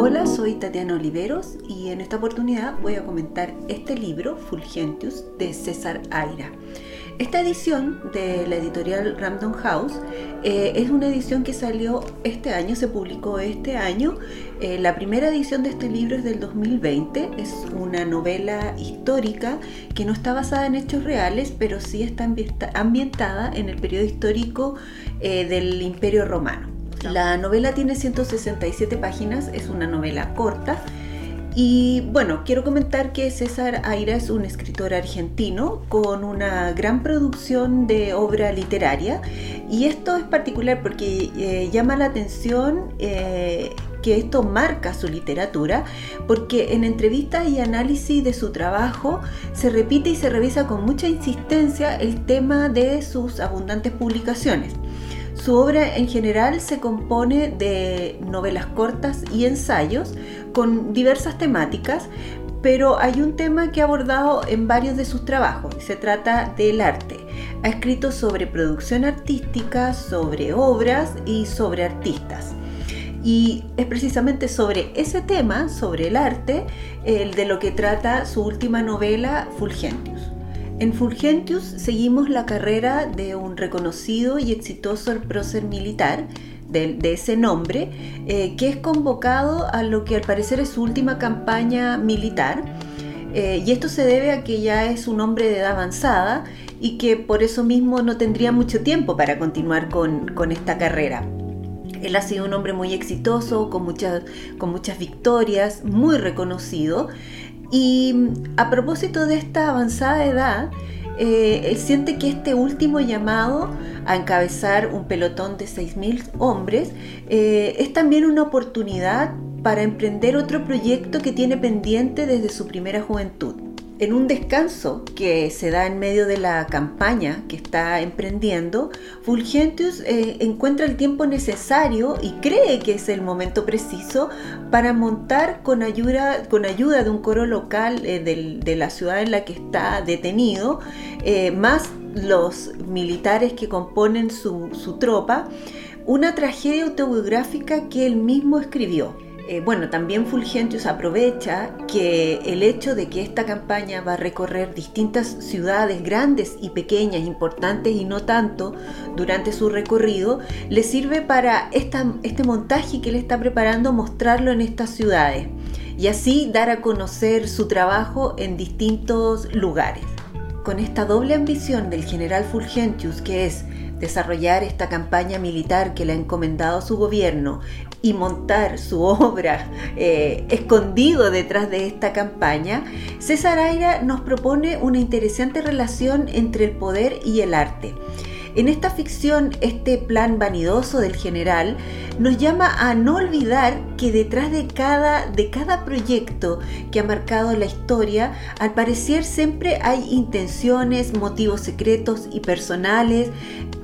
Hola, soy Tatiana Oliveros y en esta oportunidad voy a comentar este libro, Fulgentius, de César Aira. Esta edición de la editorial Random House eh, es una edición que salió este año, se publicó este año. Eh, la primera edición de este libro es del 2020, es una novela histórica que no está basada en hechos reales, pero sí está ambientada en el periodo histórico eh, del Imperio Romano. La novela tiene 167 páginas, es una novela corta. Y bueno, quiero comentar que César Aira es un escritor argentino con una gran producción de obra literaria. Y esto es particular porque eh, llama la atención eh, que esto marca su literatura porque en entrevistas y análisis de su trabajo se repite y se revisa con mucha insistencia el tema de sus abundantes publicaciones. Su obra en general se compone de novelas cortas y ensayos con diversas temáticas, pero hay un tema que ha abordado en varios de sus trabajos se trata del arte. Ha escrito sobre producción artística, sobre obras y sobre artistas. Y es precisamente sobre ese tema, sobre el arte, el de lo que trata su última novela, Fulgentius. En Fulgentius seguimos la carrera de un reconocido y exitoso prócer militar de, ese nombre, eh, que es convocado a lo que al parecer es su última campaña militar. Eh, y esto se debe a que ya es un hombre de edad avanzada y que por eso mismo no tendría mucho tiempo para continuar con, con esta carrera. Él ha sido un hombre muy exitoso, con muchas, con muchas victorias, muy reconocido. Y a propósito de esta avanzada edad, eh, él siente que este último llamado a encabezar un pelotón de 6.000 hombres eh, es también una oportunidad para emprender otro proyecto que tiene pendiente desde su primera juventud en un descanso que se da en medio de la campaña que está emprendiendo, Fulgentius eh, encuentra el tiempo necesario y cree que es el momento preciso para montar con ayuda, con ayuda de un coro local eh, de la ciudad en la que está detenido, eh, más los militares que componen su, su tropa, una tragedia autobiográfica que él mismo escribió. Eh, bueno, también Fulgentius aprovecha que el hecho de que esta campaña va a recorrer distintas ciudades grandes y pequeñas, importantes y no tanto, durante su recorrido, le sirve para este montaje que él está preparando mostrarlo en estas ciudades y así dar a conocer su trabajo en distintos lugares. Con esta doble ambición del general Fulgentius, que es desarrollar esta campaña militar que le ha encomendado su gobierno y montar su obra eh, escondido detrás de esta campaña, César Aira nos propone una interesante relación entre el poder y el arte. En esta ficción, este plan vanidoso del general nos llama a no olvidar que detrás de cada, de cada proyecto que ha marcado la historia, al parecer siempre hay intenciones, motivos secretos y personales,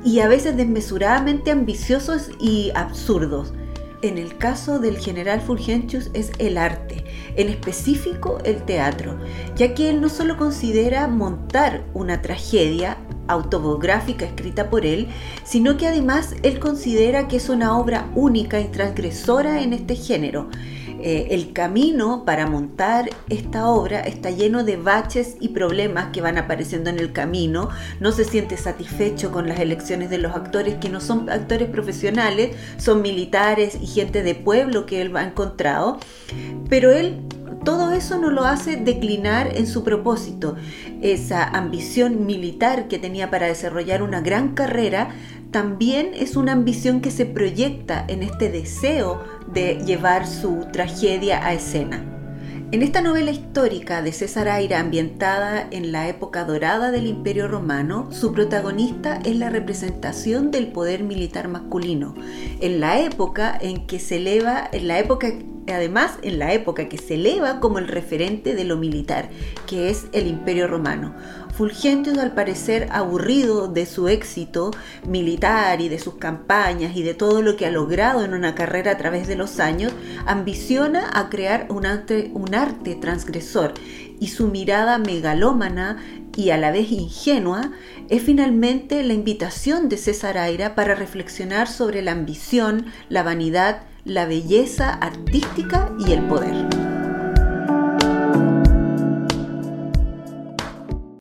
y a veces desmesuradamente ambiciosos y absurdos. En el caso del general Fulgentius es el arte, en específico el teatro, ya que él no solo considera montar una tragedia autobiográfica escrita por él, sino que además él considera que es una obra única y transgresora en este género eh, el camino para montar esta obra está lleno de baches y problemas que van apareciendo en el camino. No se siente satisfecho con las elecciones de los actores que no son actores profesionales, son militares y gente de pueblo que él ha encontrado. Pero él todo eso no lo hace declinar en su propósito. Esa ambición militar que tenía para desarrollar una gran carrera también es una ambición que se proyecta en este deseo de llevar su tragedia a escena. En esta novela histórica de César Aira ambientada en la época dorada del Imperio Romano, su protagonista es la representación del poder militar masculino, en la época en que se eleva, en la época además en la época que se eleva como el referente de lo militar, que es el Imperio Romano. Fulgentius, al parecer aburrido de su éxito militar y de sus campañas y de todo lo que ha logrado en una carrera a través de los años, ambiciona a crear un arte, un arte transgresor y su mirada megalómana y a la vez ingenua es finalmente la invitación de César Aira para reflexionar sobre la ambición, la vanidad, la belleza artística y el poder.